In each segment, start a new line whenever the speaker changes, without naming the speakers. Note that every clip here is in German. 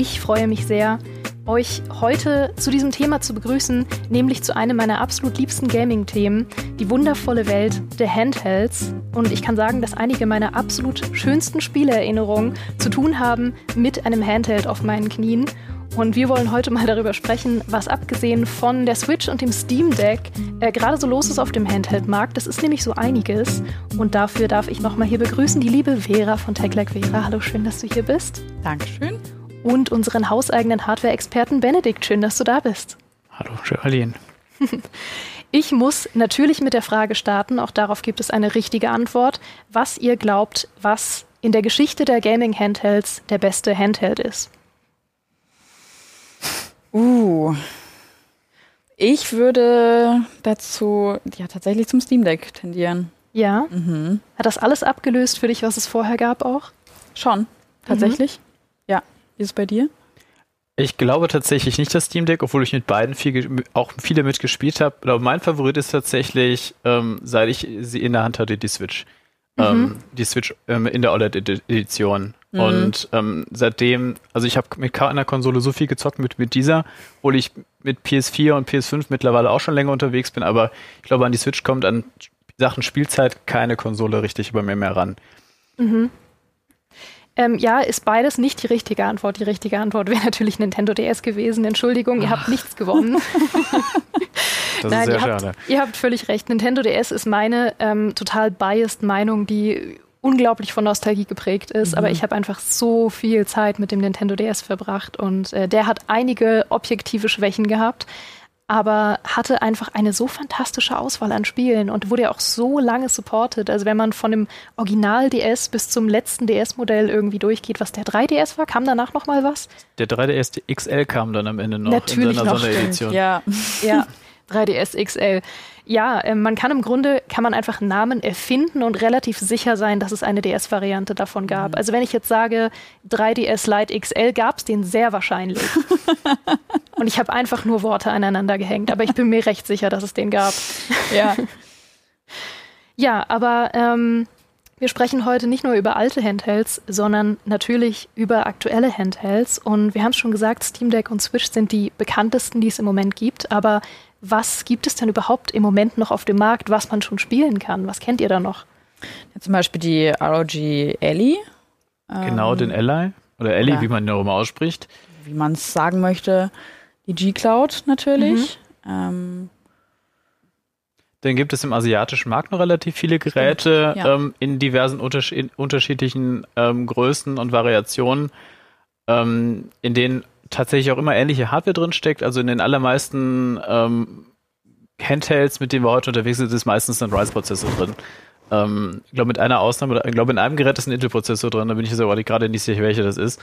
Ich freue mich sehr, euch heute zu diesem Thema zu begrüßen, nämlich zu einem meiner absolut liebsten Gaming-Themen, die wundervolle Welt der Handhelds. Und ich kann sagen, dass einige meiner absolut schönsten Spieleerinnerungen zu tun haben mit einem Handheld auf meinen Knien. Und wir wollen heute mal darüber sprechen, was abgesehen von der Switch und dem Steam Deck äh, gerade so los ist auf dem Handheld-Markt. Das ist nämlich so einiges. Und dafür darf ich nochmal hier begrüßen die liebe Vera von TechLike Vera. Hallo, schön, dass du hier bist.
Dankeschön
und unseren hauseigenen Hardware-Experten Benedikt. Schön, dass du da bist.
Hallo, Geraldine.
Ich muss natürlich mit der Frage starten, auch darauf gibt es eine richtige Antwort, was ihr glaubt, was in der Geschichte der Gaming-Handhelds der beste Handheld ist.
Uh. Ich würde dazu ja tatsächlich zum Steam Deck tendieren.
Ja. Mhm. Hat das alles abgelöst für dich, was es vorher gab auch?
Schon, tatsächlich. Mhm. Wie ist es bei dir?
Ich glaube tatsächlich nicht das Steam Deck, obwohl ich mit beiden viel, auch viele mitgespielt habe. Aber mein Favorit ist tatsächlich, ähm, seit ich sie in der Hand hatte, die Switch. Mhm. Ähm, die Switch ähm, in der OLED-Edition. Mhm. Und ähm, seitdem, also ich habe mit keiner Konsole so viel gezockt mit, mit dieser, obwohl ich mit PS4 und PS5 mittlerweile auch schon länger unterwegs bin, aber ich glaube, an die Switch kommt an Sachen Spielzeit keine Konsole richtig über mir mehr ran. Mhm.
Ähm, ja, ist beides nicht die richtige Antwort. Die richtige Antwort wäre natürlich Nintendo DS gewesen. Entschuldigung, ihr habt nichts gewonnen.
das Nein, ist sehr
ihr
schade.
Habt, ihr habt völlig recht. Nintendo DS ist meine ähm, total biased Meinung, die unglaublich von Nostalgie geprägt ist, mhm. aber ich habe einfach so viel Zeit mit dem Nintendo DS verbracht und äh, der hat einige objektive Schwächen gehabt aber hatte einfach eine so fantastische Auswahl an Spielen und wurde ja auch so lange supported. Also wenn man von dem Original DS bis zum letzten DS-Modell irgendwie durchgeht, was der 3DS war, kam danach noch mal was?
Der 3DS XL kam dann am Ende noch
Natürlich
in seiner
noch,
Sonderedition.
Ja, ja. 3DS XL. Ja, äh, man kann im Grunde, kann man einfach Namen erfinden und relativ sicher sein, dass es eine DS-Variante davon gab. Mhm. Also wenn ich jetzt sage, 3DS Lite XL, gab es den sehr wahrscheinlich. und ich habe einfach nur Worte aneinander gehängt, aber ich bin mir recht sicher, dass es den gab.
Ja.
ja, aber ähm, wir sprechen heute nicht nur über alte Handhelds, sondern natürlich über aktuelle Handhelds. Und wir haben es schon gesagt, Steam Deck und Switch sind die bekanntesten, die es im Moment gibt. Aber was gibt es denn überhaupt im Moment noch auf dem Markt, was man schon spielen kann? Was kennt ihr da noch?
Ja, zum Beispiel die ROG Ellie.
Genau, ähm, den Ally. Oder Ellie, oder wie man ihn auch immer ausspricht.
Wie man es sagen möchte. Die G-Cloud natürlich. Mhm. Ähm,
dann gibt es im asiatischen Markt noch relativ viele Geräte ja. ähm, in diversen unterschiedlichen ähm, Größen und Variationen, ähm, in denen tatsächlich auch immer ähnliche Hardware drin steckt. Also in den allermeisten ähm, Handhelds, mit denen wir heute unterwegs sind, ist meistens ein Rise-Prozessor drin. Ähm, ich glaube, mit einer Ausnahme, ich glaube, in einem Gerät ist ein Intel-Prozessor drin, da bin ich jetzt aber gerade nicht sicher, welcher das ist.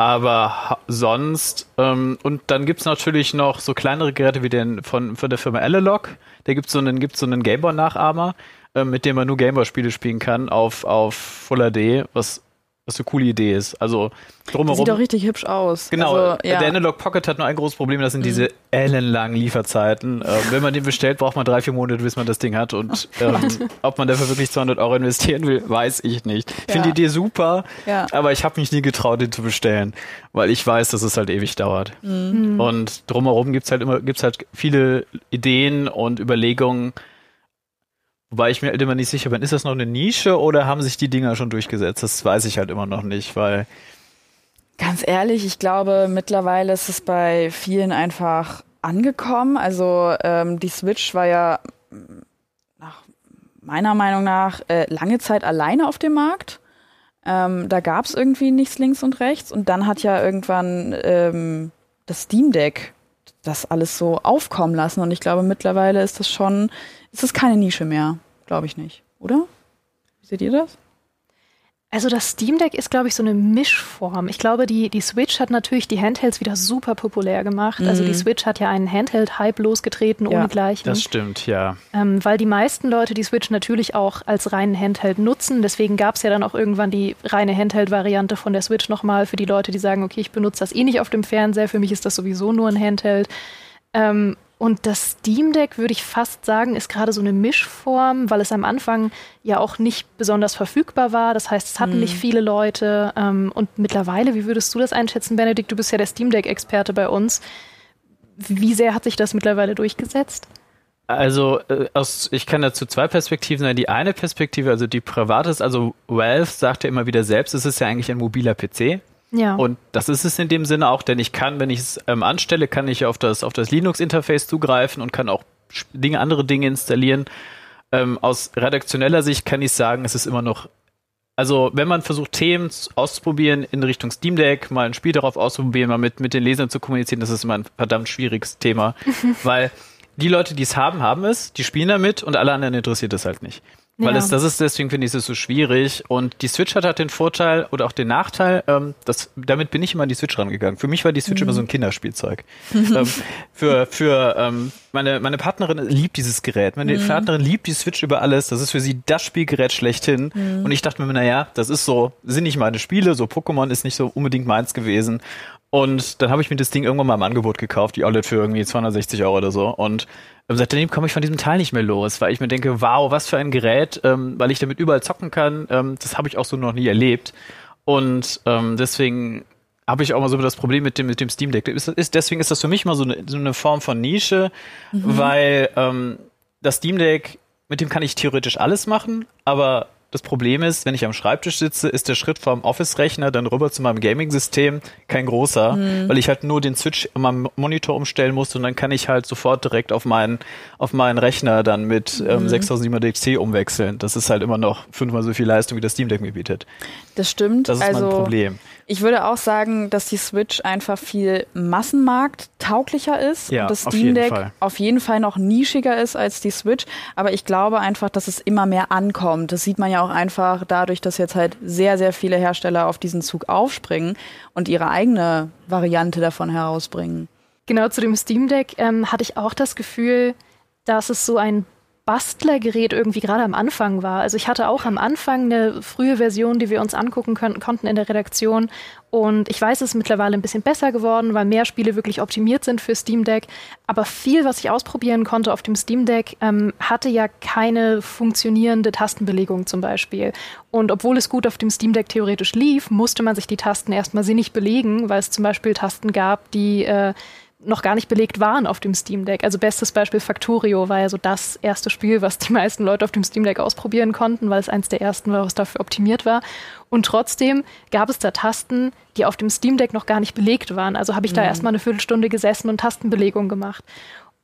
Aber sonst, ähm, und dann gibt's natürlich noch so kleinere Geräte wie den von, von der Firma Analog. Da gibt's so einen, so einen Gameboy-Nachahmer, äh, mit dem man nur Gameboy-Spiele spielen kann auf, auf Full HD, was was eine coole Idee ist. Also drumherum.
Sieht doch richtig hübsch aus.
Genau.
Also,
ja. Der Analog Pocket hat nur ein großes Problem, das sind mhm. diese ellenlangen Lieferzeiten. Ähm, wenn man den bestellt, braucht man drei, vier Monate, bis man das Ding hat. Und ähm, ob man dafür wirklich 200 Euro investieren will, weiß ich nicht. Ich ja. finde die Idee super, ja. aber ich habe mich nie getraut, den zu bestellen, weil ich weiß, dass es halt ewig dauert. Mhm. Und drumherum gibt's halt immer, gibt's halt viele Ideen und Überlegungen, Wobei ich mir halt immer nicht sicher bin, ist das noch eine Nische oder haben sich die Dinger schon durchgesetzt? Das weiß ich halt immer noch nicht, weil.
Ganz ehrlich, ich glaube, mittlerweile ist es bei vielen einfach angekommen. Also ähm, die Switch war ja nach meiner Meinung nach äh, lange Zeit alleine auf dem Markt. Ähm, da gab es irgendwie nichts links und rechts. Und dann hat ja irgendwann ähm, das Steam Deck das alles so aufkommen lassen. Und ich glaube, mittlerweile ist das schon es ist keine Nische mehr, glaube ich nicht, oder? Wie seht ihr das?
Also das Steam Deck ist, glaube ich, so eine Mischform. Ich glaube, die, die Switch hat natürlich die Handhelds wieder super populär gemacht. Mhm. Also die mhm. Switch hat ja einen Handheld-Hype losgetreten,
ja,
ohne Gleichen.
Das stimmt, ja.
Ähm, weil die meisten Leute die Switch natürlich auch als reinen Handheld nutzen. Deswegen gab es ja dann auch irgendwann die reine Handheld-Variante von der Switch nochmal für die Leute, die sagen, okay, ich benutze das eh nicht auf dem Fernseher, für mich ist das sowieso nur ein Handheld. Ähm, und das Steam Deck, würde ich fast sagen, ist gerade so eine Mischform, weil es am Anfang ja auch nicht besonders verfügbar war. Das heißt, es hatten hm. nicht viele Leute. Ähm, und mittlerweile, wie würdest du das einschätzen, Benedikt? Du bist ja der Steam Deck-Experte bei uns. Wie sehr hat sich das mittlerweile durchgesetzt?
Also äh, aus, ich kann dazu zwei Perspektiven sein. Die eine Perspektive, also die private ist, also Valve sagt ja immer wieder selbst, es ist ja eigentlich ein mobiler PC. Ja. Und das ist es in dem Sinne auch, denn ich kann, wenn ich es ähm, anstelle, kann ich auf das, auf das Linux-Interface zugreifen und kann auch Dinge, andere Dinge installieren. Ähm, aus redaktioneller Sicht kann ich sagen, es ist immer noch also wenn man versucht, Themen auszuprobieren in Richtung Steam Deck, mal ein Spiel darauf auszuprobieren, mal mit, mit den Lesern zu kommunizieren, das ist immer ein verdammt schwieriges Thema. weil die Leute, die es haben, haben es, die spielen damit und alle anderen interessiert es halt nicht. Weil ja. es, das ist, deswegen finde ich es so schwierig. Und die Switch hat halt den Vorteil oder auch den Nachteil, ähm, dass, damit bin ich immer an die Switch rangegangen. Für mich war die Switch mhm. immer so ein Kinderspielzeug. ähm, für, für, ähm, meine, meine Partnerin liebt dieses Gerät. Meine mhm. Partnerin liebt die Switch über alles. Das ist für sie das Spielgerät schlechthin. Mhm. Und ich dachte mir, naja, das ist so, sind nicht meine Spiele, so Pokémon ist nicht so unbedingt meins gewesen. Und dann habe ich mir das Ding irgendwann mal im Angebot gekauft, die OLED für irgendwie 260 Euro oder so. Und seitdem komme ich von diesem Teil nicht mehr los, weil ich mir denke, wow, was für ein Gerät, ähm, weil ich damit überall zocken kann. Ähm, das habe ich auch so noch nie erlebt. Und ähm, deswegen habe ich auch mal so das Problem mit dem, mit dem Steam Deck. Ist, ist, deswegen ist das für mich mal so eine, so eine Form von Nische, mhm. weil ähm, das Steam Deck, mit dem kann ich theoretisch alles machen, aber das Problem ist, wenn ich am Schreibtisch sitze, ist der Schritt vom Office-Rechner dann rüber zu meinem Gaming-System kein großer, mhm. weil ich halt nur den Switch in meinem Monitor umstellen muss und dann kann ich halt sofort direkt auf meinen, auf meinen Rechner dann mit ähm, mhm. 6700 XT umwechseln. Das ist halt immer noch fünfmal so viel Leistung, wie das Steam Deck mir bietet.
Das stimmt.
Das ist also, mein Problem.
Ich würde auch sagen, dass die Switch einfach viel massenmarkttauglicher ist
ja,
und das
Steam
Deck
Fall.
auf jeden Fall noch nischiger ist als die Switch. Aber ich glaube einfach, dass es immer mehr ankommt. Das sieht man ja auch einfach dadurch, dass jetzt halt sehr, sehr viele Hersteller auf diesen Zug aufspringen und ihre eigene Variante davon herausbringen.
Genau zu dem Steam Deck ähm, hatte ich auch das Gefühl, dass es so ein Bastlergerät irgendwie gerade am Anfang war. Also ich hatte auch am Anfang eine frühe Version, die wir uns angucken können, konnten in der Redaktion. Und ich weiß, es ist mittlerweile ein bisschen besser geworden, weil mehr Spiele wirklich optimiert sind für Steam Deck. Aber viel, was ich ausprobieren konnte auf dem Steam Deck, ähm, hatte ja keine funktionierende Tastenbelegung zum Beispiel. Und obwohl es gut auf dem Steam Deck theoretisch lief, musste man sich die Tasten erstmal sinnig belegen, weil es zum Beispiel Tasten gab, die äh, noch gar nicht belegt waren auf dem Steam Deck. Also bestes Beispiel Factorio war ja so das erste Spiel, was die meisten Leute auf dem Steam Deck ausprobieren konnten, weil es eins der ersten war, was dafür optimiert war. Und trotzdem gab es da Tasten, die auf dem Steam Deck noch gar nicht belegt waren. Also habe ich mhm. da erstmal eine Viertelstunde gesessen und Tastenbelegung gemacht.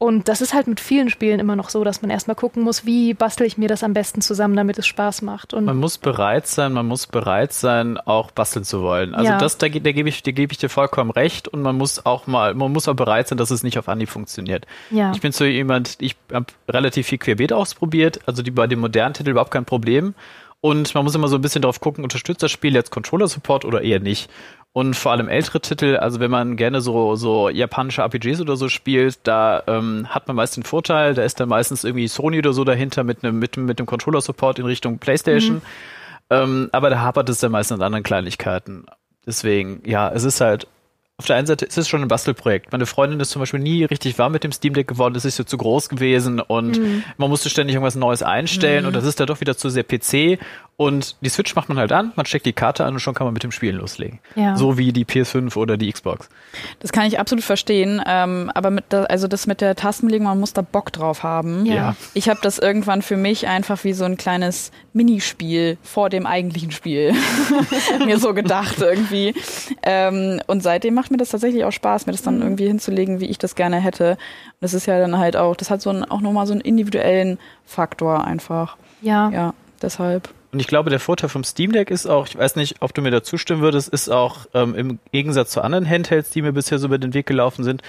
Und das ist halt mit vielen Spielen immer noch so, dass man erstmal gucken muss, wie bastel ich mir das am besten zusammen, damit es Spaß macht. Und
man muss bereit sein, man muss bereit sein, auch basteln zu wollen. Also ja. das, da, da gebe ich, da gebe ich dir vollkommen recht und man muss auch mal, man muss auch bereit sein, dass es nicht auf Anhieb funktioniert. Ja. Ich bin so jemand, ich habe relativ viel Querbeet ausprobiert, also die bei dem modernen Titel überhaupt kein Problem. Und man muss immer so ein bisschen drauf gucken, unterstützt das Spiel jetzt Controller-Support oder eher nicht. Und vor allem ältere Titel, also wenn man gerne so, so japanische RPGs oder so spielt, da ähm, hat man meist den Vorteil, da ist dann meistens irgendwie Sony oder so dahinter mit einem mit, mit dem Controller-Support in Richtung PlayStation. Mhm. Ähm, aber da hapert es dann meistens an anderen Kleinigkeiten. Deswegen, ja, es ist halt auf der einen Seite ist es schon ein Bastelprojekt. Meine Freundin ist zum Beispiel nie richtig warm mit dem Steam Deck geworden, das ist ja zu groß gewesen und mhm. man musste ständig irgendwas Neues einstellen mhm. und das ist da doch wieder zu sehr PC und die Switch macht man halt an, man steckt die Karte an und schon kann man mit dem Spielen loslegen. Ja. So wie die PS5 oder die Xbox.
Das kann ich absolut verstehen. Ähm, aber mit der, also das mit der Tastenbelegung, man muss da Bock drauf haben.
Ja.
Ich habe das irgendwann für mich einfach wie so ein kleines Minispiel vor dem eigentlichen Spiel mir so gedacht irgendwie. Ähm, und seitdem macht mir das tatsächlich auch Spaß, mir das dann mhm. irgendwie hinzulegen, wie ich das gerne hätte. Und das ist ja dann halt auch, das hat so ein, auch nochmal so einen individuellen Faktor einfach.
Ja.
Ja, deshalb.
Und ich glaube, der Vorteil vom Steam Deck ist auch, ich weiß nicht, ob du mir da zustimmen würdest, ist auch ähm, im Gegensatz zu anderen Handhelds, die mir bisher so über den Weg gelaufen sind,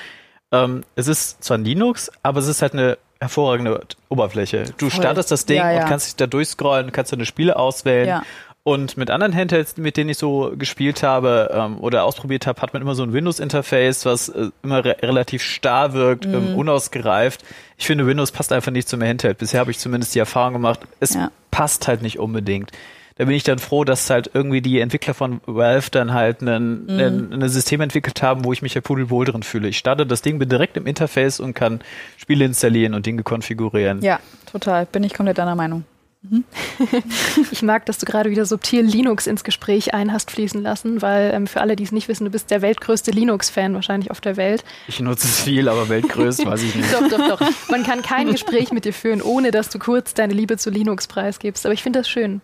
ähm, es ist zwar ein Linux, aber es ist halt eine hervorragende Oberfläche. Du Voll. startest das Ding ja, ja. und kannst dich da durchscrollen, kannst deine Spiele auswählen. Ja. Und mit anderen Handhelds, mit denen ich so gespielt habe ähm, oder ausprobiert habe, hat man immer so ein Windows-Interface, was äh, immer re relativ starr wirkt, ähm, mhm. ähm, unausgereift. Ich finde, Windows passt einfach nicht zum Handheld. Bisher habe ich zumindest die Erfahrung gemacht, es ja. passt halt nicht unbedingt. Da bin ich dann froh, dass halt irgendwie die Entwickler von Valve dann halt ein mhm. System entwickelt haben, wo ich mich ja pudelwohl drin fühle. Ich starte das Ding, direkt im Interface und kann Spiele installieren und Dinge konfigurieren.
Ja, total. Bin ich komplett deiner Meinung.
Mhm. ich mag, dass du gerade wieder subtil Linux ins Gespräch ein hast fließen lassen, weil ähm, für alle, die es nicht wissen, du bist der weltgrößte Linux-Fan wahrscheinlich auf der Welt.
Ich nutze es viel, aber weltgrößt weiß ich nicht.
doch, doch, doch. Man kann kein Gespräch mit dir führen, ohne dass du kurz deine Liebe zu Linux preisgibst. Aber ich finde das schön.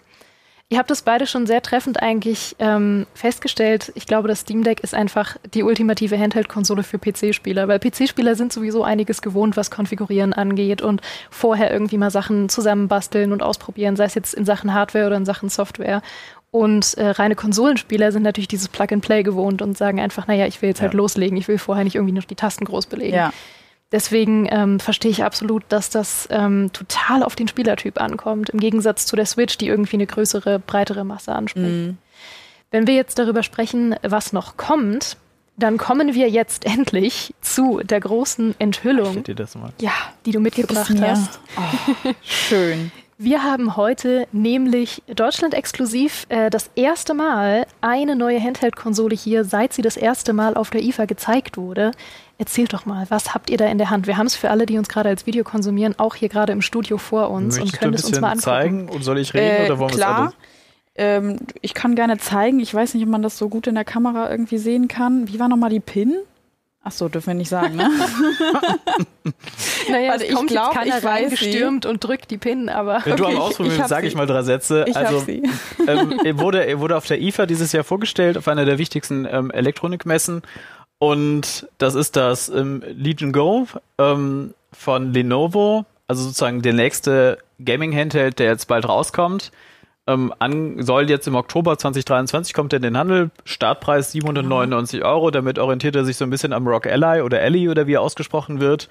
Ihr habt das beide schon sehr treffend eigentlich ähm, festgestellt. Ich glaube, das Steam Deck ist einfach die ultimative Handheld-Konsole für PC-Spieler, weil PC-Spieler sind sowieso einiges gewohnt, was Konfigurieren angeht und vorher irgendwie mal Sachen zusammenbasteln und ausprobieren, sei es jetzt in Sachen Hardware oder in Sachen Software. Und äh, reine Konsolenspieler sind natürlich dieses Plug-and-Play gewohnt und sagen einfach, naja, ich will jetzt halt ja. halt loslegen, ich will vorher nicht irgendwie noch die Tasten groß belegen. Ja. Deswegen ähm, verstehe ich absolut, dass das ähm, total auf den Spielertyp ankommt, im Gegensatz zu der Switch, die irgendwie eine größere, breitere Masse anspricht. Mhm. Wenn wir jetzt darüber sprechen, was noch kommt, dann kommen wir jetzt endlich zu der großen Enthüllung,
ja,
die du mitgebracht hast.
Oh, schön.
Wir haben heute nämlich Deutschland exklusiv äh, das erste Mal eine neue Handheld-Konsole hier, seit sie das erste Mal auf der IFA gezeigt wurde. Erzählt doch mal, was habt ihr da in der Hand? Wir haben es für alle, die uns gerade als Video konsumieren, auch hier gerade im Studio vor uns
Möchtest und können es uns mal angucken. zeigen und soll ich reden äh, oder wollen wir es
alles? Ähm, ich kann gerne zeigen. Ich weiß nicht, ob man das so gut in der Kamera irgendwie sehen kann. Wie war nochmal die PIN? Ach so, dürfen wir nicht sagen, ne?
naja, also ich glaube, ich weiß gestürmt und drückt die Pin, aber
wenn okay, du am Ausprobieren sage ich mal drei Sätze.
Ich
also ähm, er wurde, er wurde auf der IFA dieses Jahr vorgestellt, auf einer der wichtigsten ähm, Elektronikmessen und das ist das ähm, Legion Go ähm, von Lenovo, also sozusagen der nächste Gaming-Handheld, der jetzt bald rauskommt. Ähm, an, soll jetzt im Oktober 2023 kommt er in den Handel. Startpreis 799 Euro. Damit orientiert er sich so ein bisschen am Rock Ally oder Ally oder wie er ausgesprochen wird.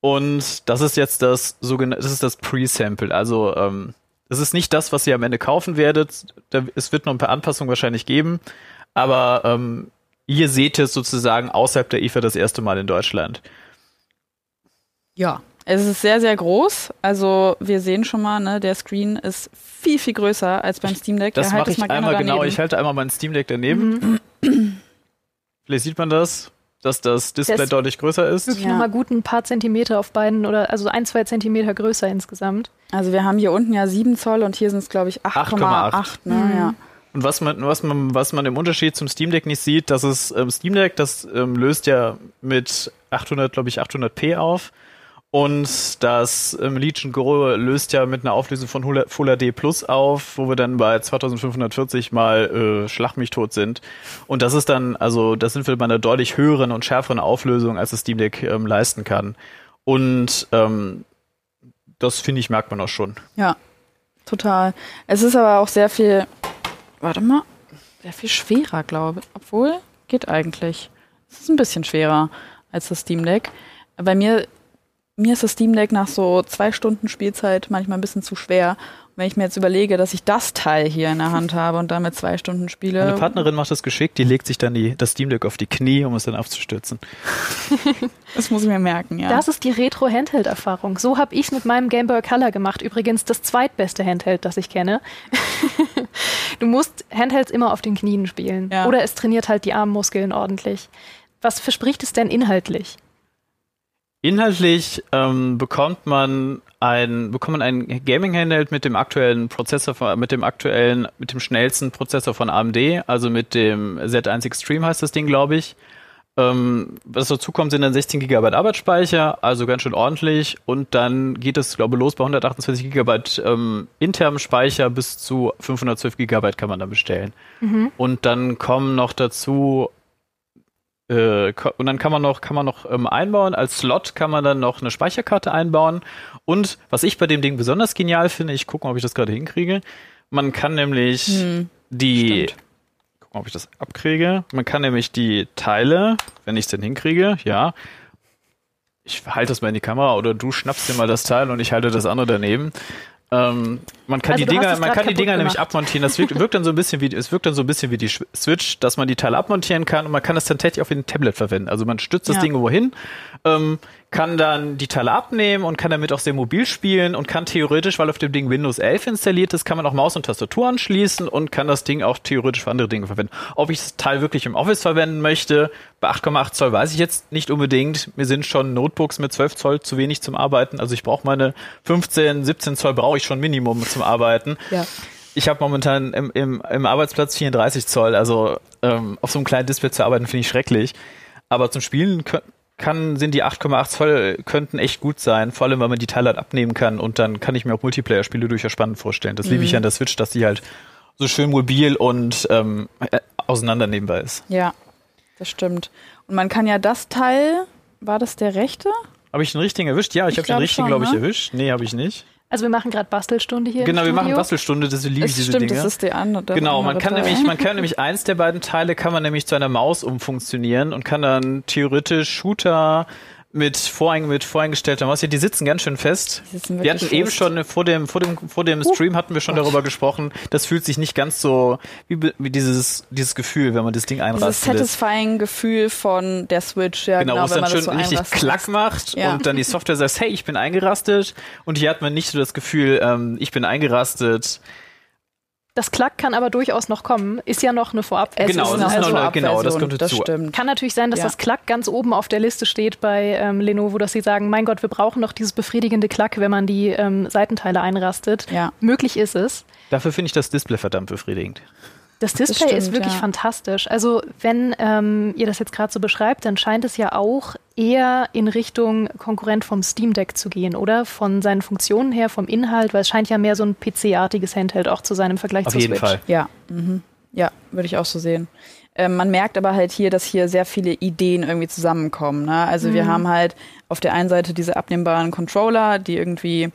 Und das ist jetzt das sogenannte, das ist das Pre-Sample. Also ähm, das ist nicht das, was ihr am Ende kaufen werdet. Da, es wird noch ein paar Anpassungen wahrscheinlich geben. Aber ähm, ihr seht es sozusagen außerhalb der IFA das erste Mal in Deutschland.
Ja, es ist sehr, sehr groß. Also wir sehen schon mal, ne, der Screen ist viel, viel größer als beim Steam Deck.
Das mache ich einmal genau. Ich halte einmal mein Steam Deck daneben. Mhm. Vielleicht sieht man das, dass das Display das deutlich größer ist.
Wirklich ja. nochmal gut ein paar Zentimeter auf beiden oder also ein, zwei Zentimeter größer insgesamt.
Also wir haben hier unten ja 7 Zoll und hier sind es, glaube ich, 8,8. Ne? Mhm. Ja.
Und was man, was man, was man im Unterschied zum Steam Deck nicht sieht, dass es ähm, Steam Deck, das ähm, löst ja mit 800, glaube ich, 800p auf. Und das ähm, Legion Go löst ja mit einer Auflösung von Full HD Plus auf, wo wir dann bei 2540 mal äh, Schlag mich tot sind. Und das ist dann, also das sind wir bei einer deutlich höheren und schärferen Auflösung, als das Steam Deck ähm, leisten kann. Und ähm, das finde ich, merkt man auch schon.
Ja, total. Es ist aber auch sehr viel, warte mal, sehr viel schwerer, glaube ich. Obwohl, geht eigentlich. Es ist ein bisschen schwerer als das Steam Deck. Bei mir, mir ist das Steam Deck nach so zwei Stunden Spielzeit manchmal ein bisschen zu schwer. Wenn ich mir jetzt überlege, dass ich das Teil hier in der Hand habe und damit zwei Stunden spiele.
Meine Partnerin macht das geschickt, die legt sich dann die, das Steam Deck auf die Knie, um es dann aufzustützen.
das muss ich mir merken, ja.
Das ist die Retro-Handheld-Erfahrung. So habe ich es mit meinem Game Boy Color gemacht. Übrigens das zweitbeste Handheld, das ich kenne. du musst Handhelds immer auf den Knien spielen. Ja. Oder es trainiert halt die Armmuskeln ordentlich. Was verspricht es denn inhaltlich?
Inhaltlich ähm, bekommt man ein bekommt man ein Gaming Handheld mit dem aktuellen Prozessor von, mit dem aktuellen mit dem schnellsten Prozessor von AMD, also mit dem Z1 Extreme heißt das Ding, glaube ich. Ähm, was dazu kommt, sind dann 16 GB Arbeitsspeicher, also ganz schön ordentlich. Und dann geht es, glaube ich, los bei 128 GB ähm, internem Speicher bis zu 512 GB kann man dann bestellen. Mhm. Und dann kommen noch dazu äh, und dann kann man noch, kann man noch ähm, einbauen. Als Slot kann man dann noch eine Speicherkarte einbauen. Und was ich bei dem Ding besonders genial finde, ich gucke mal, ob ich das gerade hinkriege. Man kann nämlich hm, die, stimmt. gucken, ob ich das abkriege. Man kann nämlich die Teile, wenn ich es denn hinkriege, ja. Ich halte das mal in die Kamera oder du schnappst dir mal das Teil und ich halte das andere daneben. Ähm, man kann also die Dinger, man kann die Dinger nämlich abmontieren. Das wirkt, wirkt, dann so ein bisschen wie, es wirkt dann so ein bisschen wie die Switch, dass man die Teile abmontieren kann und man kann das dann tatsächlich auch wie ein Tablet verwenden. Also man stützt das ja. Ding wohin, ähm, kann dann die Teile abnehmen und kann damit auch sehr mobil spielen und kann theoretisch, weil auf dem Ding Windows 11 installiert ist, kann man auch Maus und Tastatur anschließen und kann das Ding auch theoretisch für andere Dinge verwenden. Ob ich das Teil wirklich im Office verwenden möchte, bei 8,8 Zoll weiß ich jetzt nicht unbedingt. Mir sind schon Notebooks mit 12 Zoll zu wenig zum Arbeiten. Also ich brauche meine 15, 17 Zoll brauche ich schon Minimum zum Arbeiten. Ja. Ich habe momentan im, im, im Arbeitsplatz 34 Zoll, also ähm, auf so einem kleinen Display zu arbeiten, finde ich schrecklich. Aber zum Spielen kann, sind die 8,8 Zoll könnten echt gut sein, vor allem, weil man die Teile halt abnehmen kann und dann kann ich mir auch Multiplayer-Spiele durchaus spannend vorstellen. Das mhm. liebe ich mhm. an der Switch, dass die halt so schön mobil und ähm, äh, auseinandernehmbar ist.
Ja, das stimmt. Und man kann ja das Teil, war das der rechte?
Habe ich den richtigen erwischt? Ja, ich, ich habe den richtigen, glaube ich, ne? erwischt. Nee, habe ich nicht.
Also wir machen gerade Bastelstunde hier.
Genau, wir machen Bastelstunde, das liebe ich diese
stimmt,
Dinge.
Das ist die andere.
Genau, man kann nämlich, man kann nämlich eins der beiden Teile kann man nämlich zu einer Maus umfunktionieren und kann dann theoretisch Shooter mit, voreing, mit voreingestellter Maus. Ja, die sitzen ganz schön fest. Wir hatten fest. eben schon vor dem, vor dem, vor dem Stream hatten wir schon Gott. darüber gesprochen. Das fühlt sich nicht ganz so wie, wie dieses, dieses Gefühl, wenn man das Ding einrastet. Das
satisfying Gefühl von der Switch, ja,
genau, genau wo es dann schön so richtig klack macht ja. und dann die Software sagt, hey, ich bin eingerastet. Und hier hat man nicht so das Gefühl, ähm, ich bin eingerastet.
Das Klack kann aber durchaus noch kommen. Ist ja noch eine Vorab.
Es genau, ist
das
ist noch eine, genau, das kommt
dazu. Das
kann natürlich sein, dass ja. das Klack ganz oben auf der Liste steht bei ähm, Lenovo, dass sie sagen, mein Gott, wir brauchen noch dieses befriedigende Klack, wenn man die ähm, Seitenteile einrastet. Ja. Möglich ist es.
Dafür finde ich das Display verdammt befriedigend.
Das Display das stimmt, ist wirklich ja. fantastisch. Also wenn ähm, ihr das jetzt gerade so beschreibt, dann scheint es ja auch eher in Richtung Konkurrent vom Steam Deck zu gehen, oder? Von seinen Funktionen her, vom Inhalt, weil es scheint ja mehr so ein PC-artiges Handheld auch zu sein im Vergleich
Auf
zur
jeden Fall.
Ja, mhm. ja, würde ich auch so sehen. Ähm, man merkt aber halt hier, dass hier sehr viele Ideen irgendwie zusammenkommen. Ne? Also mhm. wir haben halt auf der einen Seite diese abnehmbaren Controller, die irgendwie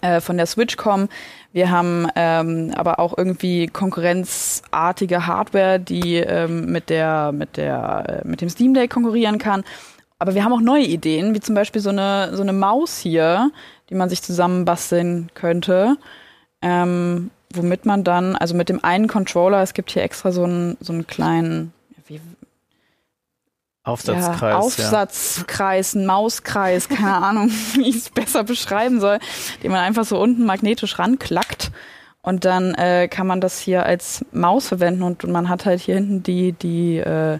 äh, von der Switch kommen. Wir haben ähm, aber auch irgendwie konkurrenzartige Hardware, die ähm, mit der mit der äh, mit dem Steam Deck konkurrieren kann. Aber wir haben auch neue Ideen, wie zum Beispiel so eine so eine Maus hier, die man sich zusammenbasteln könnte. Ähm, womit man dann, also mit dem einen Controller, es gibt hier extra so einen, so einen kleinen, wie,
Aufsatzkreis.
Ja, Aufsatzkreis, ja. Mauskreis, keine Ahnung, wie ich es besser beschreiben soll, den man einfach so unten magnetisch ranklackt. Und dann äh, kann man das hier als Maus verwenden und man hat halt hier hinten die, die äh,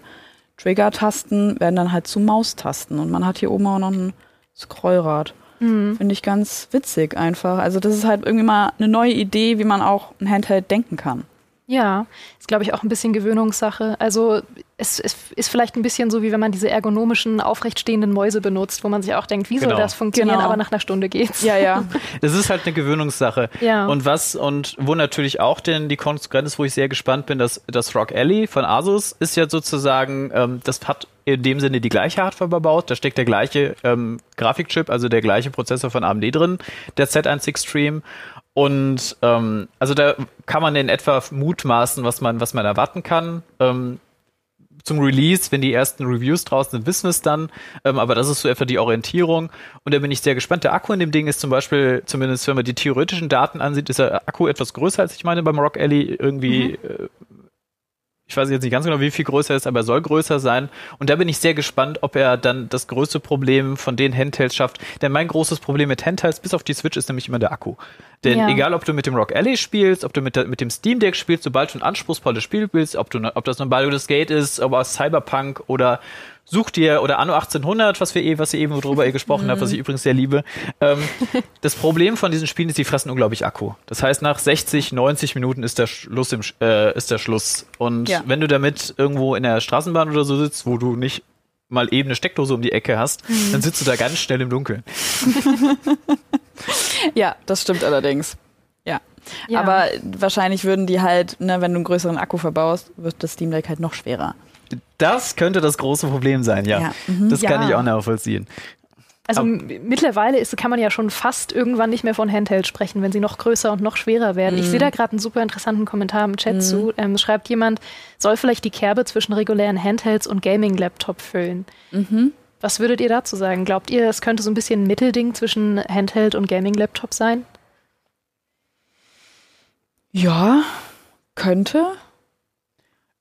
Trigger-Tasten, werden dann halt zu Maustasten. Und man hat hier oben auch noch ein Scrollrad. Mhm. Finde ich ganz witzig einfach. Also das ist halt irgendwie mal eine neue Idee, wie man auch ein Handheld denken kann.
Ja, ist glaube ich auch ein bisschen Gewöhnungssache. Also es, es, ist vielleicht ein bisschen so, wie wenn man diese ergonomischen, aufrechtstehenden Mäuse benutzt, wo man sich auch denkt, wie genau. soll das funktionieren, genau. aber nach einer Stunde geht's.
Ja, ja.
Das ist halt eine Gewöhnungssache. Ja. Und was, und wo natürlich auch denn die Konkurrenz ist, wo ich sehr gespannt bin, dass das Rock Alley von Asus ist ja sozusagen, ähm, das hat in dem Sinne die gleiche Hardware verbaut. Da steckt der gleiche ähm, Grafikchip, also der gleiche Prozessor von AMD drin, der Z1 Extreme. Und ähm, also da kann man in etwa mutmaßen, was man, was man erwarten kann. Ähm, zum Release, wenn die ersten Reviews draußen sind, wissen wir es dann. Ähm, aber das ist so etwa die Orientierung. Und da bin ich sehr gespannt. Der Akku in dem Ding ist zum Beispiel, zumindest wenn man die theoretischen Daten ansieht, ist der Akku etwas größer als ich meine beim Rock Alley. Irgendwie mhm. äh, ich weiß jetzt nicht ganz genau, wie viel größer er ist, aber er soll größer sein. Und da bin ich sehr gespannt, ob er dann das größte Problem von den Handhelds schafft. Denn mein großes Problem mit Handhelds bis auf die Switch ist nämlich immer der Akku. Denn ja. egal, ob du mit dem Rock Alley spielst, ob du mit, der, mit dem Steam Deck spielst, sobald du ein anspruchsvolles Spiel willst, ob, du, ob das ein Baldur's Gate ist, ob aus Cyberpunk oder such dir, oder Anno 1800, was wir eh, was ihr eben drüber eh gesprochen habt, was ich übrigens sehr liebe. Ähm, das Problem von diesen Spielen ist, die fressen unglaublich Akku. Das heißt, nach 60, 90 Minuten ist der Schluss im, äh, ist der Schluss. Und ja. wenn du damit irgendwo in der Straßenbahn oder so sitzt, wo du nicht mal eben eine Steckdose um die Ecke hast, mhm. dann sitzt du da ganz schnell im Dunkeln.
ja, das stimmt allerdings. Ja. ja. Aber wahrscheinlich würden die halt, ne, wenn du einen größeren Akku verbaust, wird das Steam Deck halt noch schwerer.
Das könnte das große Problem sein, ja. ja. Mhm. Das kann ich auch nachvollziehen.
Also mittlerweile ist, kann man ja schon fast irgendwann nicht mehr von Handheld sprechen, wenn sie noch größer und noch schwerer werden. Mhm. Ich sehe da gerade einen super interessanten Kommentar im Chat mhm. zu. Ähm, schreibt jemand, soll vielleicht die Kerbe zwischen regulären Handhelds und Gaming-Laptop füllen. Mhm. Was würdet ihr dazu sagen? Glaubt ihr, es könnte so ein bisschen ein Mittelding zwischen Handheld und Gaming-Laptop sein?
Ja, könnte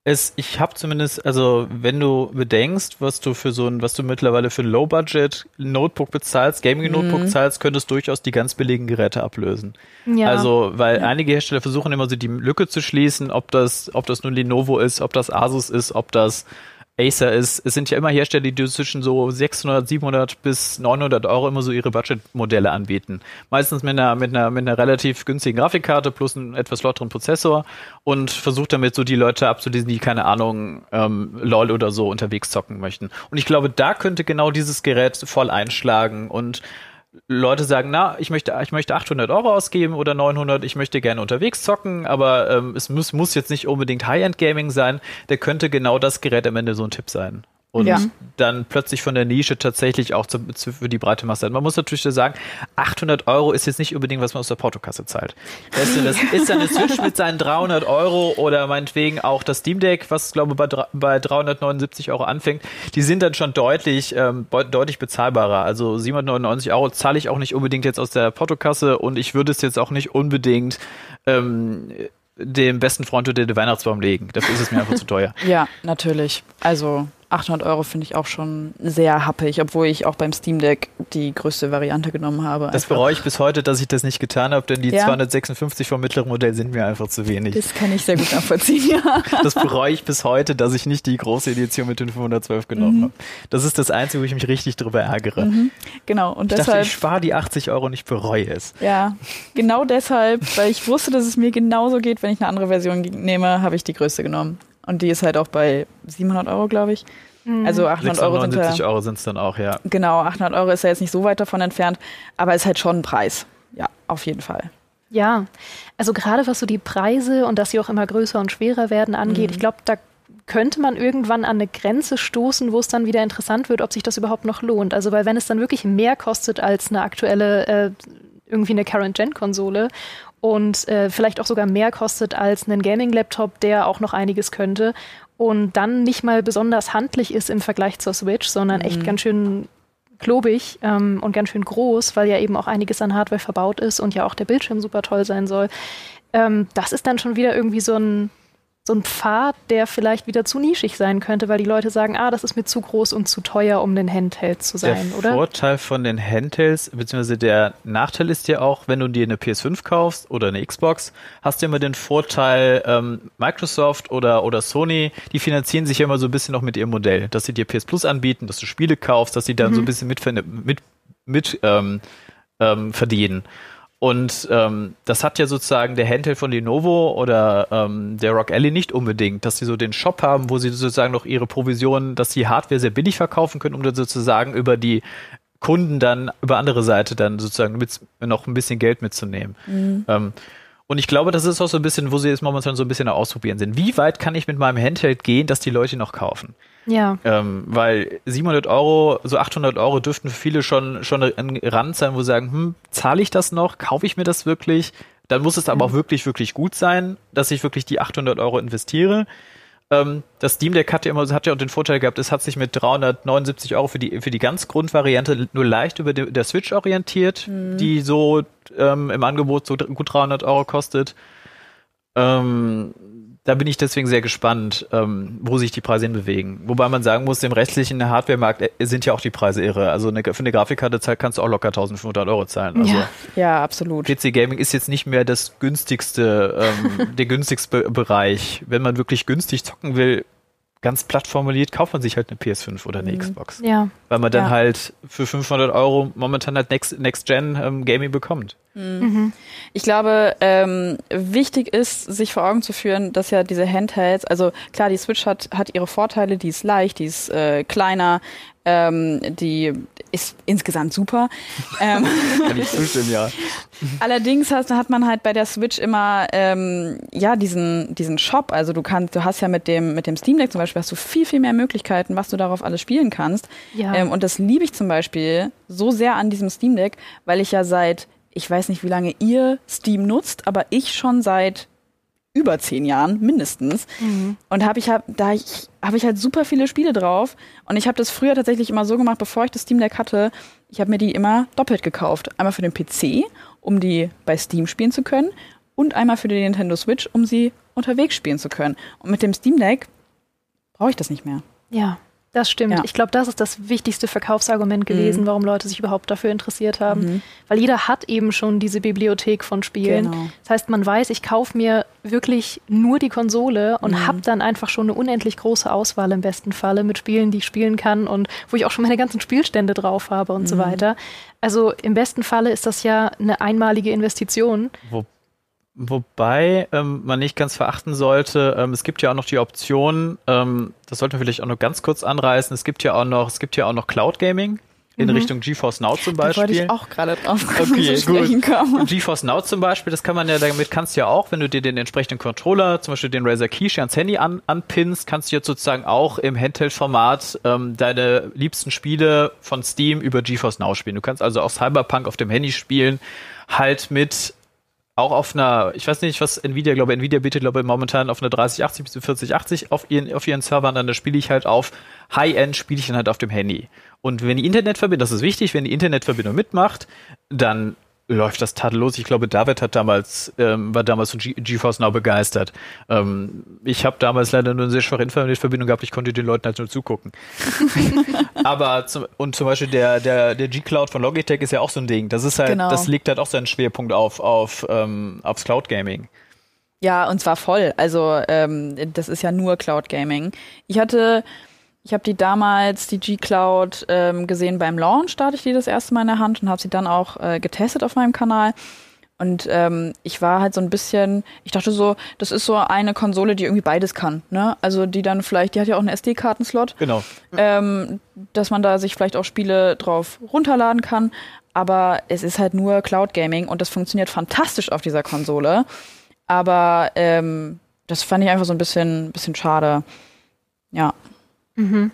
es, ich habe zumindest, also wenn du bedenkst, was du für so ein, was du mittlerweile für ein Low-Budget Notebook bezahlst, Gaming-Notebook mhm. zahlst, könntest durchaus die ganz billigen Geräte ablösen. Ja. Also, weil ja. einige Hersteller versuchen immer so die Lücke zu schließen, ob das, ob das nun Lenovo ist, ob das Asus ist, ob das Acer ist, es sind ja immer Hersteller, die zwischen so 600, 700 bis 900 Euro immer so ihre Budget-Modelle anbieten. Meistens mit einer, mit einer, mit einer relativ günstigen Grafikkarte plus einem etwas flotteren Prozessor und versucht damit so die Leute abzulesen, die keine Ahnung, ähm, LOL oder so unterwegs zocken möchten. Und ich glaube, da könnte genau dieses Gerät voll einschlagen und Leute sagen, na, ich möchte, ich möchte 800 Euro ausgeben oder 900, ich möchte gerne unterwegs zocken, aber ähm, es muss, muss jetzt nicht unbedingt High-End-Gaming sein. Der könnte genau das Gerät am Ende so ein Tipp sein und ja. dann plötzlich von der Nische tatsächlich auch zu, zu, für die breite Masse. Man muss natürlich sagen, 800 Euro ist jetzt nicht unbedingt, was man aus der Portokasse zahlt. Das ist dann eine Switch mit seinen 300 Euro oder meinetwegen auch das Steam Deck, was glaube bei, bei 379 Euro anfängt. Die sind dann schon deutlich, ähm, deutlich bezahlbarer. Also 799 Euro zahle ich auch nicht unbedingt jetzt aus der Portokasse und ich würde es jetzt auch nicht unbedingt ähm, dem besten Freund unter den Weihnachtsbaum legen. Dafür ist es mir einfach zu teuer.
Ja, natürlich. Also 800 Euro finde ich auch schon sehr happig, obwohl ich auch beim Steam Deck die größte Variante genommen habe.
Das bereue ich bis heute, dass ich das nicht getan habe, denn die ja. 256 vom mittleren Modell sind mir einfach zu wenig.
Das kann ich sehr gut nachvollziehen, ja.
Das bereue ich bis heute, dass ich nicht die große Edition mit den 512 genommen mhm. habe. Das ist das Einzige, wo ich mich richtig drüber ärgere. Mhm.
Genau. Und
ich
deshalb,
dachte, ich spare die 80 Euro und ich bereue es.
Ja, genau deshalb, weil ich wusste, dass es mir genauso geht, wenn ich eine andere Version nehme, habe ich die größte genommen. Und die ist halt auch bei 700 Euro, glaube ich.
Mhm. Also 800 Euro sind ja, Euro sind es dann auch, ja.
Genau, 800 Euro ist ja jetzt nicht so weit davon entfernt, aber ist halt schon ein Preis. Ja, auf jeden Fall.
Ja, also gerade was so die Preise und dass sie auch immer größer und schwerer werden angeht, mhm. ich glaube, da könnte man irgendwann an eine Grenze stoßen, wo es dann wieder interessant wird, ob sich das überhaupt noch lohnt. Also weil wenn es dann wirklich mehr kostet als eine aktuelle, äh, irgendwie eine Current-Gen-Konsole und äh, vielleicht auch sogar mehr kostet als einen Gaming-Laptop, der auch noch einiges könnte und dann nicht mal besonders handlich ist im Vergleich zur Switch, sondern echt mhm. ganz schön klobig ähm, und ganz schön groß, weil ja eben auch einiges an Hardware verbaut ist und ja auch der Bildschirm super toll sein soll. Ähm, das ist dann schon wieder irgendwie so ein so ein Pfad, der vielleicht wieder zu nischig sein könnte, weil die Leute sagen, ah, das ist mir zu groß und zu teuer, um ein Handheld zu sein,
der
oder?
Der Vorteil von den Handhelds, beziehungsweise der Nachteil ist ja auch, wenn du dir eine PS5 kaufst oder eine Xbox, hast du immer den Vorteil, ähm, Microsoft oder, oder Sony, die finanzieren sich ja immer so ein bisschen noch mit ihrem Modell, dass sie dir PS Plus anbieten, dass du Spiele kaufst, dass sie dann mhm. so ein bisschen mit, mit, mit ähm, ähm, verdienen. Und ähm, das hat ja sozusagen der Handheld von Lenovo oder ähm, der Rock Alley nicht unbedingt, dass sie so den Shop haben, wo sie sozusagen noch ihre Provisionen, dass die Hardware sehr billig verkaufen können, um dann sozusagen über die Kunden dann über andere Seite dann sozusagen mit, noch ein bisschen Geld mitzunehmen. Mhm. Ähm, und ich glaube, das ist auch so ein bisschen, wo sie jetzt momentan so ein bisschen ausprobieren sind. Wie weit kann ich mit meinem Handheld gehen, dass die Leute noch kaufen?
Ja.
Ähm, weil 700 Euro, so 800 Euro dürften für viele schon, schon ein Rand sein, wo sie sagen, hm, zahle ich das noch? Kaufe ich mir das wirklich? Dann muss es aber mhm. auch wirklich, wirklich gut sein, dass ich wirklich die 800 Euro investiere. Ähm, das Steam Deck hat ja immer, hat ja auch den Vorteil gehabt, es hat sich mit 379 Euro für die, für die ganz Grundvariante nur leicht über die, der Switch orientiert, mhm. die so ähm, im Angebot so gut 300 Euro kostet. Ähm, da bin ich deswegen sehr gespannt, ähm, wo sich die Preise hinbewegen. Wobei man sagen muss, im restlichen Hardware-Markt äh, sind ja auch die Preise irre. Also eine, für eine Grafikkarte kannst du auch locker 1500 Euro zahlen. Also
ja, ja, absolut.
PC Gaming ist jetzt nicht mehr das günstigste, ähm, der günstigste Bereich. Wenn man wirklich günstig zocken will, ganz platt formuliert, kauft man sich halt eine PS5 oder eine mhm. Xbox.
Ja.
Weil man dann ja. halt für 500 Euro momentan halt Next, Next Gen ähm, Gaming bekommt.
Mhm. mhm. Ich glaube, ähm, wichtig ist, sich vor Augen zu führen, dass ja diese Handhelds, also klar, die Switch hat, hat ihre Vorteile, die ist leicht, die ist äh, kleiner, ähm, die ist insgesamt super.
ähm, Kann ich zustimmen, ja.
Allerdings hast, hat man halt bei der Switch immer ähm, ja diesen diesen Shop. Also du kannst, du hast ja mit dem mit dem Steam Deck zum Beispiel hast du viel viel mehr Möglichkeiten, was du darauf alles spielen kannst. Ja. Ähm, und das liebe ich zum Beispiel so sehr an diesem Steam Deck, weil ich ja seit ich weiß nicht, wie lange ihr Steam nutzt, aber ich schon seit über zehn Jahren mindestens. Mhm. Und habe ich hab, da ich, habe ich halt super viele Spiele drauf. Und ich habe das früher tatsächlich immer so gemacht, bevor ich das Steam Deck hatte, ich habe mir die immer doppelt gekauft. Einmal für den PC, um die bei Steam spielen zu können, und einmal für die Nintendo Switch, um sie unterwegs spielen zu können. Und mit dem Steam Deck brauche ich das nicht mehr.
Ja. Das stimmt. Ja. Ich glaube, das ist das wichtigste Verkaufsargument gewesen, mhm. warum Leute sich überhaupt dafür interessiert haben. Mhm. Weil jeder hat eben schon diese Bibliothek von Spielen. Genau. Das heißt, man weiß, ich kaufe mir wirklich nur die Konsole und mhm. habe dann einfach schon eine unendlich große Auswahl im besten Falle mit Spielen, die ich spielen kann und wo ich auch schon meine ganzen Spielstände drauf habe und so mhm. weiter. Also im besten Falle ist das ja eine einmalige Investition.
Wo Wobei ähm, man nicht ganz verachten sollte, ähm, es gibt ja auch noch die Option, ähm, das sollten wir vielleicht auch noch ganz kurz anreißen, es gibt ja auch noch, es gibt ja auch noch Cloud Gaming in mhm. Richtung GeForce Now zum Beispiel. Da wollte
ich auch gerade drauf okay, gut.
Kommen. GeForce Now zum Beispiel, das kann man ja, damit kannst du ja auch, wenn du dir den entsprechenden Controller, zum Beispiel den Razer Kishi ans Handy an, anpinnst, kannst du jetzt sozusagen auch im Handheld-Format ähm, deine liebsten Spiele von Steam über GeForce Now spielen. Du kannst also auch Cyberpunk auf dem Handy spielen, halt mit auch auf einer, ich weiß nicht, was Nvidia, glaube Nvidia bietet, glaube ich, momentan auf einer 3080 bis 4080 auf ihren, auf ihren Servern, dann spiele ich halt auf High-End, spiele ich dann halt auf dem Handy. Und wenn die Internetverbindung, das ist wichtig, wenn die Internetverbindung mitmacht, dann läuft das tadellos. Ich glaube, David hat damals, ähm, war damals von GeForce Now begeistert. Ähm, ich habe damals leider nur eine sehr schwache Internetverbindung gehabt, ich konnte den Leuten halt nur zugucken. Aber zum, und zum Beispiel der, der, der G-Cloud von Logitech ist ja auch so ein Ding. Das ist halt, genau. das legt halt auch seinen Schwerpunkt auf, auf ähm, aufs Cloud Gaming.
Ja, und zwar voll. Also ähm, das ist ja nur Cloud Gaming. Ich hatte ich habe die damals, die G-Cloud, ähm, gesehen beim Launch, da hatte ich die das erste Mal in der Hand und habe sie dann auch äh, getestet auf meinem Kanal. Und ähm, ich war halt so ein bisschen, ich dachte so, das ist so eine Konsole, die irgendwie beides kann. Ne? Also die dann vielleicht, die hat ja auch einen SD-Kartenslot.
Genau.
Ähm, dass man da sich vielleicht auch Spiele drauf runterladen kann. Aber es ist halt nur Cloud Gaming und das funktioniert fantastisch auf dieser Konsole. Aber ähm, das fand ich einfach so ein bisschen, bisschen schade. Ja.
Mhm.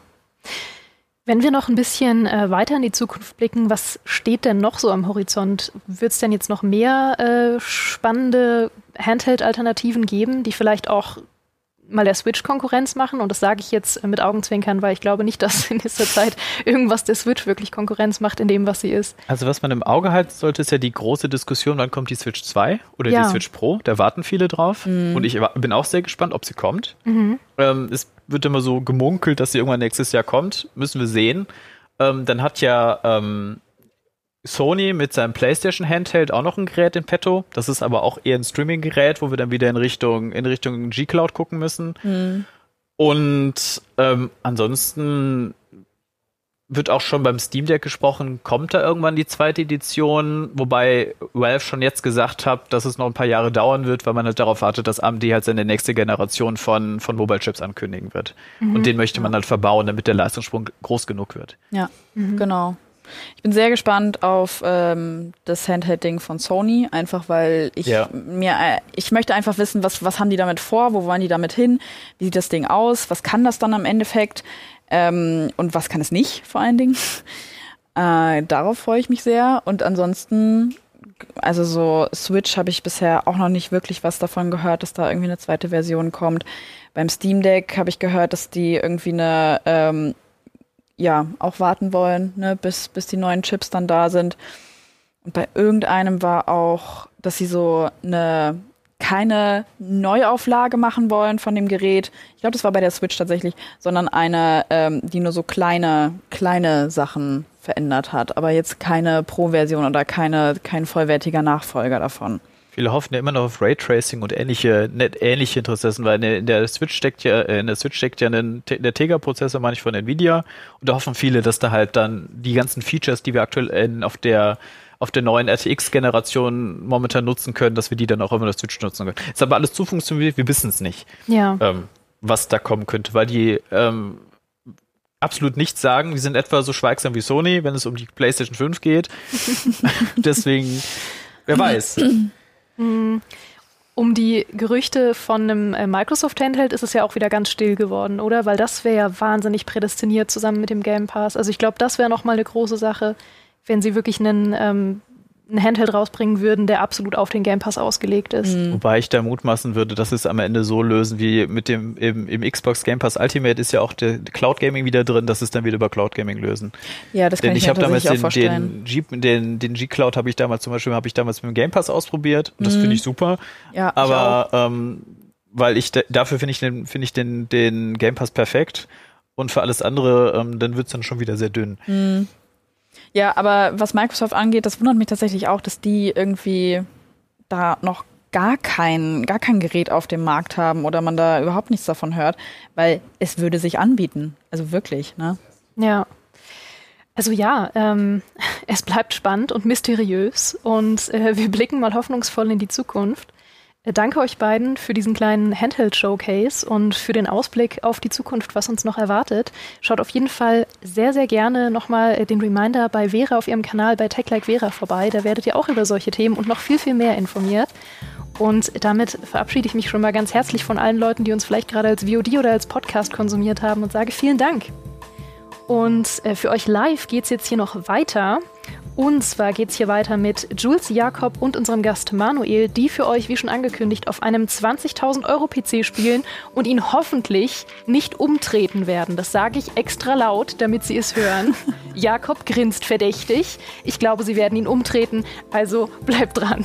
Wenn wir noch ein bisschen äh, weiter in die Zukunft blicken, was steht denn noch so am Horizont? Wird es denn jetzt noch mehr äh, spannende Handheld-Alternativen geben, die vielleicht auch mal der Switch Konkurrenz machen. Und das sage ich jetzt mit Augenzwinkern, weil ich glaube nicht, dass in nächster Zeit irgendwas der Switch wirklich Konkurrenz macht in dem, was sie ist.
Also was man im Auge halten sollte, ist ja die große Diskussion, wann kommt die Switch 2 oder ja. die Switch Pro. Da warten viele drauf. Mhm. Und ich bin auch sehr gespannt, ob sie kommt. Mhm. Ähm, es wird immer so gemunkelt, dass sie irgendwann nächstes Jahr kommt. Müssen wir sehen. Ähm, dann hat ja ähm, Sony mit seinem PlayStation Handheld auch noch ein Gerät in petto. Das ist aber auch eher ein Streaming-Gerät, wo wir dann wieder in Richtung, in Richtung G-Cloud gucken müssen. Mhm. Und ähm, ansonsten wird auch schon beim Steam Deck gesprochen, kommt da irgendwann die zweite Edition, wobei Valve schon jetzt gesagt hat, dass es noch ein paar Jahre dauern wird, weil man halt darauf wartet, dass AMD halt seine nächste Generation von, von Mobile Chips ankündigen wird. Mhm. Und den möchte man halt verbauen, damit der Leistungssprung groß genug wird.
Ja, mhm. genau. Ich bin sehr gespannt auf ähm, das Handheld-Ding von Sony, einfach weil ich ja. mir, äh, ich möchte einfach wissen, was, was haben die damit vor, wo wollen die damit hin, wie sieht das Ding aus, was kann das dann am Endeffekt? Ähm, und was kann es nicht, vor allen Dingen. Äh, darauf freue ich mich sehr. Und ansonsten, also so Switch habe ich bisher auch noch nicht wirklich was davon gehört, dass da irgendwie eine zweite Version kommt. Beim Steam Deck habe ich gehört, dass die irgendwie eine, ähm, ja, auch warten wollen, ne, bis, bis die neuen Chips dann da sind. Und bei irgendeinem war auch, dass sie so eine keine Neuauflage machen wollen von dem Gerät. Ich glaube, das war bei der Switch tatsächlich, sondern eine, ähm, die nur so kleine, kleine Sachen verändert hat, aber jetzt keine Pro-Version oder keine, kein vollwertiger Nachfolger davon.
Viele hoffen ja immer noch auf Raytracing und ähnliche, net, ähnliche Interessen, weil in der Switch steckt ja, äh, in der Switch steckt ja ein, der Tegra-Prozessor, meine ich, von Nvidia. Und da hoffen viele, dass da halt dann die ganzen Features, die wir aktuell in, auf der auf der neuen RTX-Generation momentan nutzen können, dass wir die dann auch immer das Switch nutzen können. Ist aber alles zu funktioniert, wir wissen es nicht.
Ja.
Ähm, was da kommen könnte, weil die ähm, absolut nichts sagen. Die sind etwa so schweigsam wie Sony, wenn es um die PlayStation 5 geht. Deswegen, wer weiß.
Um die Gerüchte von einem äh, Microsoft Handheld ist es ja auch wieder ganz still geworden, oder? Weil das wäre ja wahnsinnig prädestiniert zusammen mit dem Game Pass. Also ich glaube, das wäre nochmal eine große Sache wenn sie wirklich einen, ähm, einen Handheld rausbringen würden, der absolut auf den Game Pass ausgelegt ist.
Mhm. Wobei ich da mutmaßen würde, dass es am Ende so lösen wie mit dem im, im Xbox Game Pass Ultimate ist ja auch der Cloud Gaming wieder drin, dass es dann wieder über Cloud Gaming lösen.
Ja, das kann Denn ich, ich habe damals den, den,
G, den, den G Cloud habe ich damals zum Beispiel habe ich damals mit dem Game Pass ausprobiert und das mhm. finde ich super. Ja, aber ähm, weil ich dafür finde ich den finde ich den den Game Pass perfekt und für alles andere ähm, dann wird's dann schon wieder sehr dünn.
Mhm. Ja, aber was Microsoft angeht, das wundert mich tatsächlich auch, dass die irgendwie da noch gar kein, gar kein Gerät auf dem Markt haben oder man da überhaupt nichts davon hört, weil es würde sich anbieten. Also wirklich, ne?
Ja. Also ja, ähm, es bleibt spannend und mysteriös und äh, wir blicken mal hoffnungsvoll in die Zukunft. Äh, danke euch beiden für diesen kleinen Handheld-Showcase und für den Ausblick auf die Zukunft, was uns noch erwartet. Schaut auf jeden Fall sehr, sehr gerne nochmal äh, den Reminder bei Vera auf ihrem Kanal bei Tech Like Vera vorbei. Da werdet ihr auch über solche Themen und noch viel, viel mehr informiert. Und damit verabschiede ich mich schon mal ganz herzlich von allen Leuten, die uns vielleicht gerade als VOD oder als Podcast konsumiert haben und sage vielen Dank. Und äh, für euch live geht es jetzt hier noch weiter. Und zwar geht es hier weiter mit Jules Jakob und unserem Gast Manuel, die für euch, wie schon angekündigt, auf einem 20.000 Euro PC spielen und ihn hoffentlich nicht umtreten werden. Das sage ich extra laut, damit sie es hören. Jakob grinst verdächtig. Ich glaube, sie werden ihn umtreten, also bleibt dran.